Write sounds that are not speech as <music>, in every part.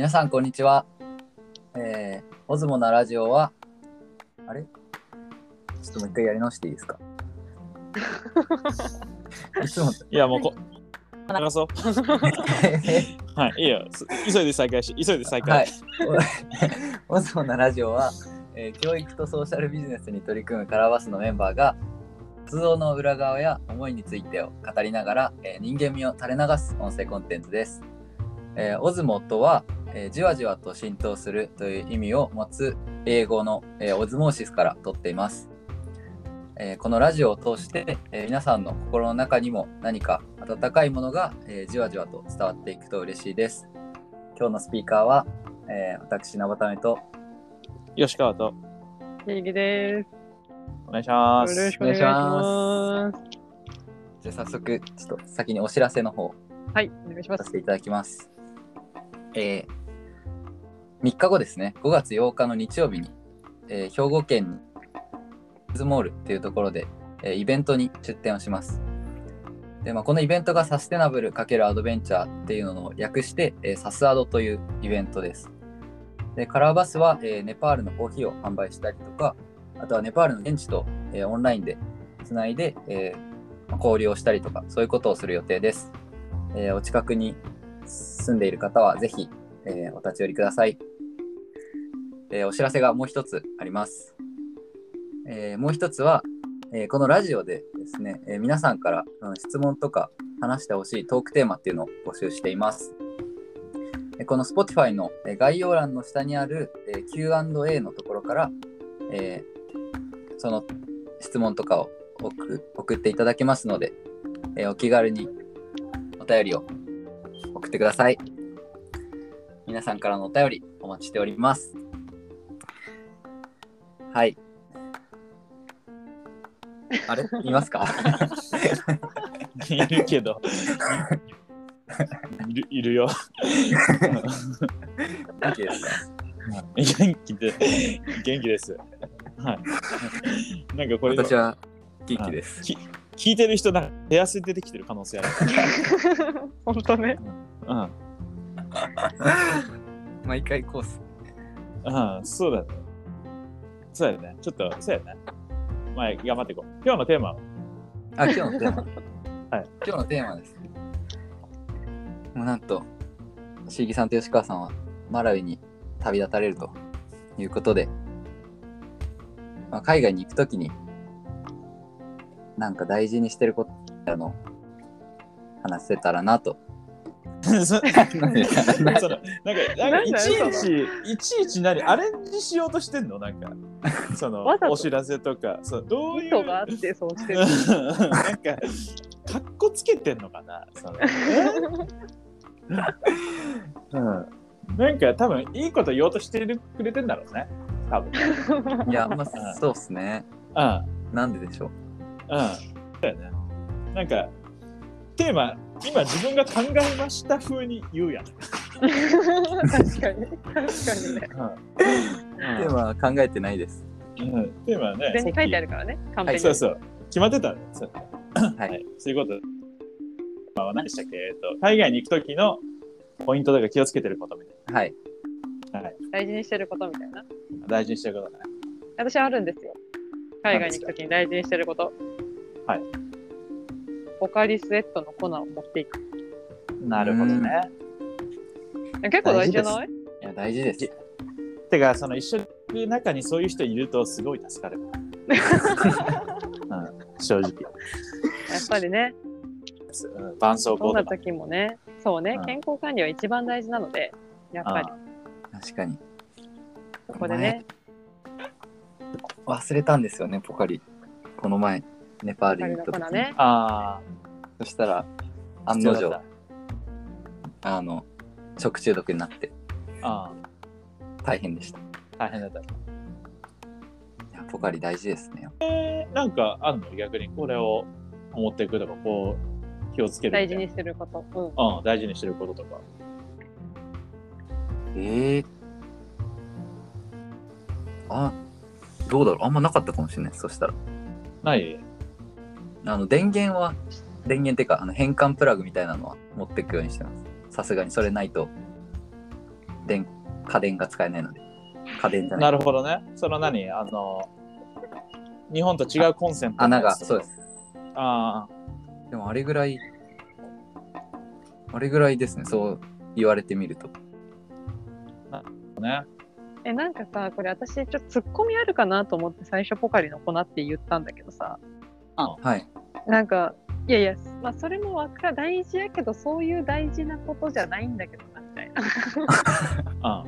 皆さん、こんにちは。えー、オズモなラジオは、あれ？ちょっともう一回やり直していいですか？<laughs> いつも、いや、もうこ、流そう。<laughs> はい、いいよ。す急いで再開し、急いで再開。はい。<laughs> オズモなラジオは、えー教育とソーシャルビジネスに取り組むカラーバスのメンバーが、活動の裏側や思いについてを語りながら、えー人間味を垂れ流す音声コンテンツです。えーオズモとは、えーじわじわと浸透するという意味を持つ英語の、えーオズモーシスから取っています。えーこのラジオを通して、えー皆さんの心の中にも何か温かいものが、えーじわじわと伝わっていくと嬉しいです。今日のスピーカーは、えー私、なばためと、吉川と、ネギです。お願いします。よろしくお願いします。じゃあ早速、ちょっと先にお知らせの方はい、お願いします。させていただきます。えー、3日後ですね、5月8日の日曜日に、えー兵庫県ズモールっていうところで、えーイベントに出展をします。で、まあ、このイベントがサステナブル×アドベンチャーっていうのを略して、えーサスアドというイベントです。で、カラーバスは、えーネパールのコーヒーを販売したりとか、あとはネパールの現地と、えーオンラインでつないで、えーまあ交流をしたりとか、そういうことをする予定です。えーお近くに住んでいる方はぜひ、えーお立ち寄りください、えーお知らせがもう一つあります。えーもう一つは、えーこのラジオでですね、え皆さんからうん質問とか話してほしいトークテーマっていうのを募集しています。えこの Spotify のえ概要欄の下にあるえ Q&A のところから、えその質問とかを送っていただけますので、えお気軽にお便りを送ってください。皆さんからのお便りお待ちしております。はい。あれ？いますか？いるけど。いるいるよ。元気ですか？元気で、元気です。はい。なんかこれ、私は元気です。き聞いてる人、なんか手汗出てきてる可能性ある。<laughs> 本当ね。うん。<laughs> 毎回コース。うん、そうだね。そうだよね。ちょっと、そうやね。まあ、頑張っていこう。今日のテーマは？あ、今日のテーマ。<laughs> はい。今日のテーマです。もうなんと、椎木さんと吉川さんはマラウイに旅立たれるということで、まあ、海外に行くときに、なんか大事にしてることの話せたらなと。<laughs> そなんか、なんかいちいち、いちいち何、アレンジしようとしてんの？なんか、そのお知らせとか、そうどう意いう？図があってそうしてる。なんか、かっこつけてんのかな？その <laughs> うん。なんか、多分いいこと言おうとしてるくれてんだろうね。多分。<laughs> いや、まあ、そうっすね。うん。なんででしょう。うん。だよね。なんか、テーマ、今自分が考えました風に言うやん。確かに。確かにね。テーマは考えてないです。うん、テーマはね、全に書いてある。るからね。完はい璧に。そうそう。決まってたんですよ。は。はいい。そういうこと。まあ、何でしたっけ？えっと、海外に行くときのポイントとか気をつけてることみたはい。いな。はい。大事にしてることみたいな。大事にしてることだね。私あるんですよ。海外に行くときに大事にしてること。はい。ポカリスエットの粉を持っていく。なるほどね。結構大事じゃない？いや、大事です。てか、その一緒にいる中にそういう人いるとすごい助かる。<laughs> うん、正直。やっぱりね、うん、絆創どんな膏とか。時もね、そうねうん、健康管理は一番大事なので、やっぱり確かに。ここでね、忘れたんですよね、ポカリ。この前、ネパールに行った時に。ね。あそしたら、あ、案の定あの、食中毒になってた。あ大変でした。大変だった。やポカリ大事ですね。なんかあんの？逆にこれを持っていくとか、こう、気をつける大事にしてること。うん。うん、大事にしてることとか。ええあ、どうだろう？あんまなかったかもしれない。そしたら。ない？あの、電源は、電源っていうか、あの変換プラグみたいなのは持っていくようにしてます。さすがにそれないと電家電が使えないので。家電じゃな。ないるほどね。その何？あの、日本と違うコンセントの穴が、そうです。あでもあれぐらい、あれぐらいですね、そう言われてみると。あ、ね。え、なんかさ、これ私ちょっとツッコミあるかなと思って最初ポカリの粉って言ったんだけどさ、はい。なんか、いやいや、まあそれもわか大事やけど、そういう大事なことじゃないんだけどな、みたいな。<laughs> あ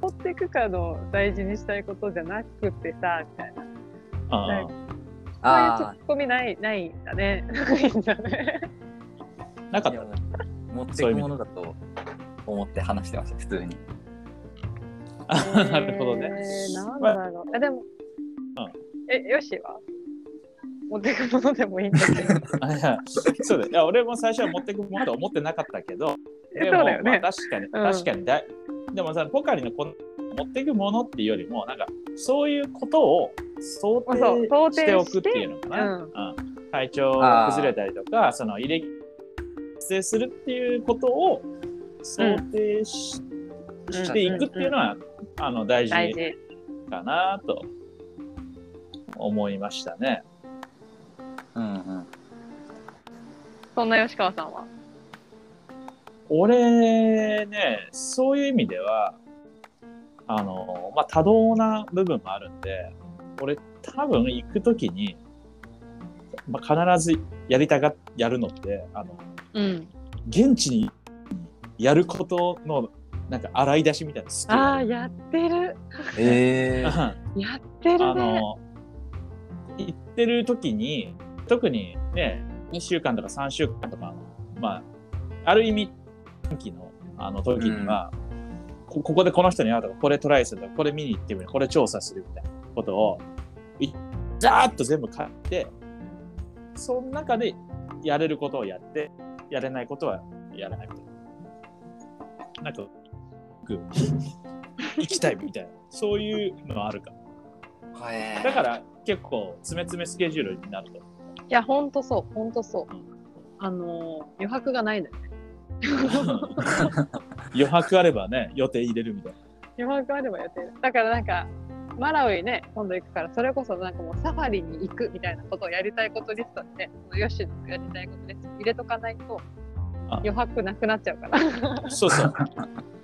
持っていくかの大事にしたいことじゃなくてさ、みたいな。あなんかそういうツあッコミない、ないんだね。ないんだね。あ、なかった。持っていくものだと思って話してました、普通に。なるほどね。えー、なんだろう。え、でも、え、よしは？持っていくものでもいいんだけど。<laughs> あいやそうだよいや俺も最初は持ってくものと思ってなかったけど、えでもそうだよねまあ、。確かに、確かにだいでもさ、ポカリのこの持っていくものっていうよりも、なんか、そういうことを想定定しておくっていうのかな。うんうん体調が崩れたりとか、その入れ発生するっていうことを想定し,、ていくっていうのは、あの大事。かなと思いましたね。うんうん。そんな吉川さんは？俺ね、そういう意味では、あの、まあ、多動な部分もあるんで、俺多分行くときに、まあ、必ずやりたが、やるのって、あの、うん。現地にやることの、なんか洗い出しみたいなスキルああ、やってる。えうん <laughs> やってるあね。の、行ってる時に、特にね、2週間とか3週間とかの、まあ、ある意味、短期のあの時には、こここでこの人に会うとか、これトライするとか、これ見に行ってみる、これ調査するみたいなことを、いざーっと全部書いて、その中でやれることをやって、やれないことはやらないみたいな。なんか、僕行きたいみたいな、そういうのはあるかだから結構詰め詰めスケジュールになると。いや、ほんとそう、ほんとそううん。あのー、余白がないのよね。<laughs> 余白あればね、予定入れるみたいな。余白あればやってる。だからなんか、マラウイね、今度行くから、それこそなんかもうサファリに行くみたいなことをやりたいことリストにね、そのヨッシーのやりたいことリストに入れとかないと、あ余白なくなっちゃうから。そうそう。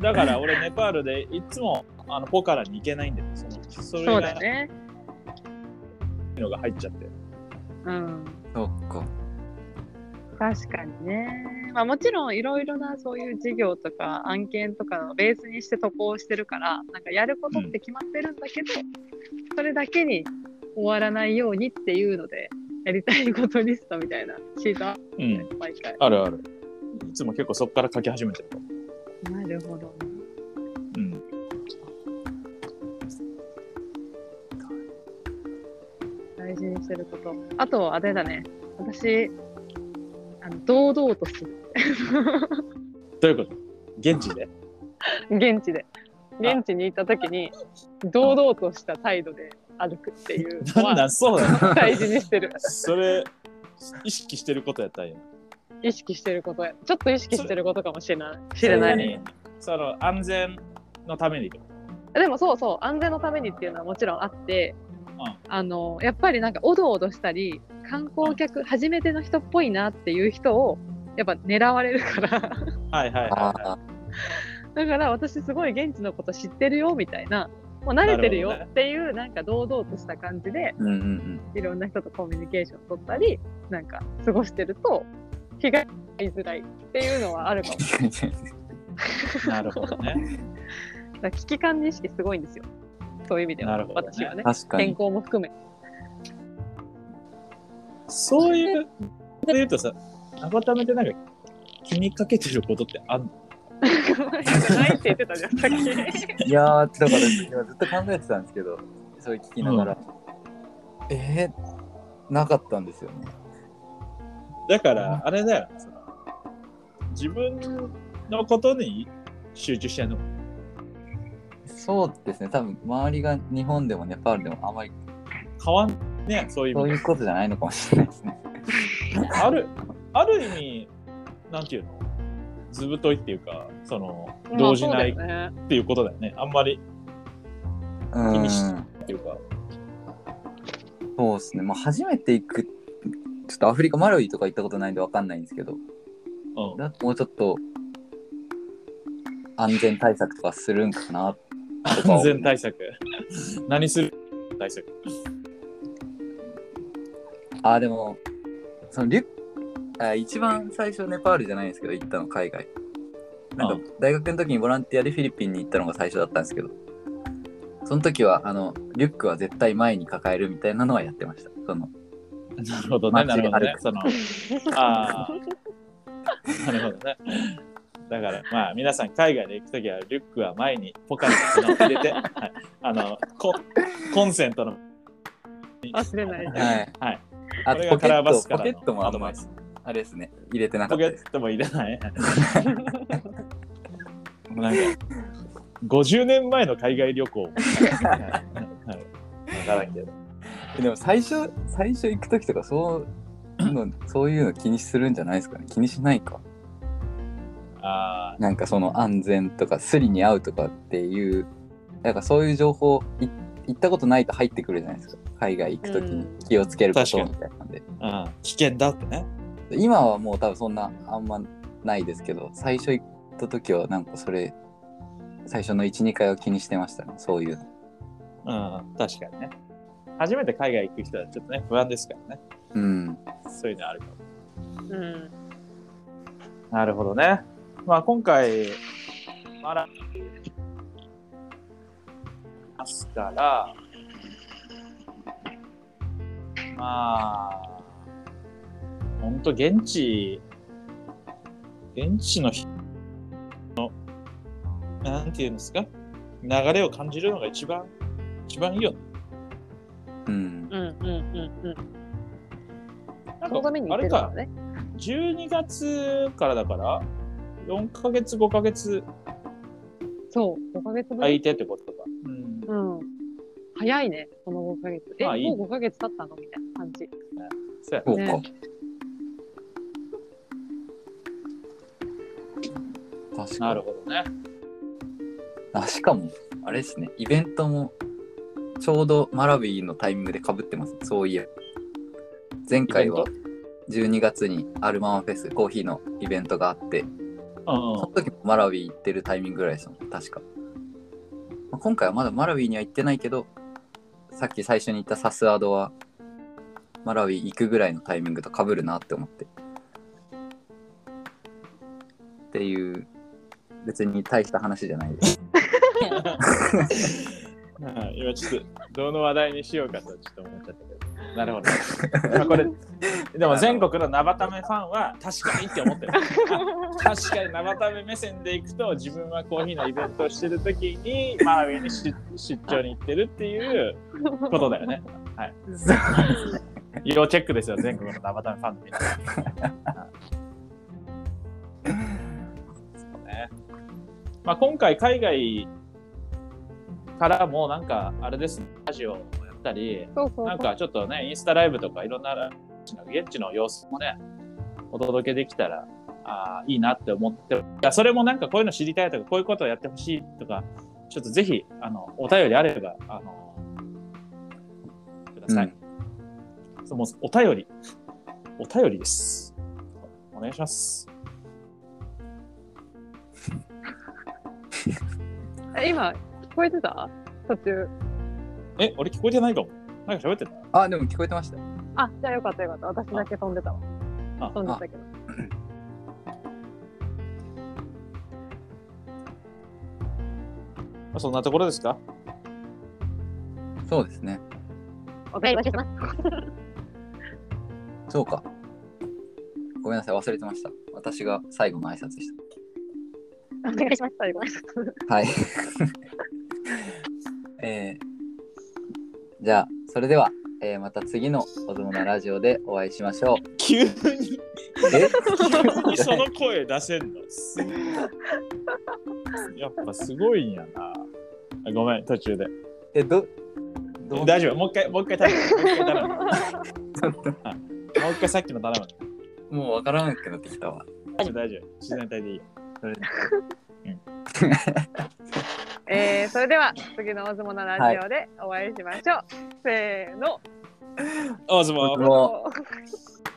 だから俺、ネパールでいつもあのポカラに行けないんだよ。そのそれそうがだよね。のが入っちゃって。うん。そっか。確かにね。まあもちろんいろいろなそういう事業とか案件とかのベースにして渡航してるから、なんかやることって決まってるんだけど、それだけに終わらないようにっていうので、やりたいことリストみたいなシートあるうんね、毎回。あるある。いつも結構そこから書き始めてる。なるほど。う事にしてること。あと、あれだね。私、あの堂々とする。どういうこと？現地で？<laughs> 現地で。現地に行った時に、堂々とした態度で歩くっていうの <laughs> なんだはそうだよ。大事にしてる。それ、意識してることやったんや。意識してることや。ちょっと意識してることかもしれない。知れない。ね。その安全のために。でもそうそう、安全のためにっていうのはもちろんあって、うんあの、やっぱりなんかおどおどしたり、観光客、初めての人っぽいなっていう人を、やっぱ狙われるから。はいはいはい、だから私すごい現地のこと知ってるよみたいな、もう慣れてるよっていうなんか堂々とした感じでうんうんいろんな人とコミュニケーション取ったり、なんか過ごしてると被害に遭いづらいっていうのはあるかも。<laughs> <laughs> <laughs> なるほどね。だから危機管理意識すごいんですよ。そういう意味では、なるほどね私はね。確かに。健康も含め。そういう、で言うとさ、改めてなんか気にかけてることってあんの？ないって言ってたじゃん、さっき。いやー、だから今ずっと考えてたんですけど、それ聞きながら。えー、なかったんですよね。だから、あれだよ、その自分のことに集中してんの？そうですね、多分周りが日本でもネパールでもあまり変わんねそういうそういうことじゃないのかもしれないですね。ある、ある意味、なんていうの？ずぶといっていうか、その、まあ動じないっていうことだよね。あんまりうん気にしっていうか。そうですね。まあ、初めて行く、ちょっとアフリカ、マラウイとか行ったことないんでわかんないんですけど、うん。だもうちょっと安全対策とかするんかなとか <laughs> 安全対策。何する？対策。あ、でも、そのリュック、あ一番最初ネパールじゃないんですけど、行ったの海外。なんかうん大学の時にボランティアでフィリピンに行ったのが最初だったんですけど、その時は、あの、リュックは絶対前に抱えるみたいなのはやってました。その、なるほどね、なるほどね。その、ああ、なるほどね。だから、まあ、皆さん海外で行くときは、リュックは前にポカリの入れて、<laughs> はい、あのコ、コンセントの、忘れないで。はい。はい、あことれがカラーバスポからケットもあんまのアドバイス。あれですね、入れてなかポケったです。ットもいらない。<laughs> もうなんか、50年前の海外旅行。<laughs> はいはいわからんけど。でも最初、最初行く時とかそういうの、そういうの気にするんじゃないですかね。気にしないか。あなんかその安全とかスリに合うとかっていう、なんかそういう情報い行ったことないと入ってくるじゃないですか。海外行く時に気をつけることみ確たいなんで。あ、うん、危険だってね。今はもう多分そんなあんまないですけど、最初行った時はなんかそれ、最初の1、2回は気にしてましたね。そういうの。うん、確かにね。初めて海外行く人はちょっとね、不安ですからね。うん。そういうのあるかも。うん。なるほどね。まあ今回、まだ、ますから、まあ、ほんと現地、現地の人の、なんていうんですか、流れを感じるのが一番、一番いいよね。うん。うんうんうんうん。なんそのために行ってるからね。12月からだから、4ヶ月、5ヶ月そう、5ヶ月分。空いてってことか。うん。うん。早いね、この5ヶ月。え、まあいいもう5ヶ月経ったの？みたいな感じ。そうやそうか。ね確かになる。ほどね。あしかも、あれですね、イベントもちょうどマラウイのタイミングでかぶってます。そういえば。前回は12月にアルマンフェス、コーヒーのイベントがあって、うんその時もマラウイ行ってるタイミングぐらいですもん、確か。まあ今回はまだマラウイには行ってないけど、さっき最初に言ったサスアドは、マラウイ行くぐらいのタイミングとかぶるなって思って。っていう、別に大した話じゃないです。う <laughs> ん今ちょっと、どの話題にしようかとちょっと思っちゃったけど。なるほど。<laughs> まあこれ、でも全国のナバタメファンは確かにって思ってる。あ <laughs> 確かにナバタメ目線で行くと、自分はコーヒーのイベントをしてるときに、マラウィに出出張に行ってるっていうことだよね。はい。要チェックですよ、全国のナバタメファンの皆さん。まあ今回海外からもなんかあれですね、ラジオったり、そうそうそう。なんかちょっとね、インスタライブとかいろんな現地の様子もね、お届けできたらあーいいなって思って、いやそれもなんかこういうの知りたいとか、こういうことをやってほしいとか、ちょっとぜひ、あの、お便りあれば、あの、ください。そうもうお便り、お便りです。お願いします。<laughs> え今、聞こえてた？途中。え、俺聞こえてないかも。なんか喋ってた？あ、でも聞こえてました。あ、じゃあよかったよかった。私だけ飛んでたわ。あ飛んでたけど。まあそんなところですか？そうですね。お願いします。そうか。ごめんなさい、忘れてました。私が最後の挨拶でしお願いします。最後。た。はい。じゃあ、それでは、えーまた次のおどもなラジオでお会いしましょう。急に、え？急にその声出せんの？す <laughs> やっぱすごいんやな。あごめん、途中で。え、ど、どう？大丈夫？もう一回、もう一回頼む。もう一回。もう一回さっきの頼む。もうわからなくなってきたわ。大丈夫、大丈夫。自然体でいいよ。それ <laughs> <laughs> えー、それでは次の大相撲のラジオでお会いしましょう。せーの。大相撲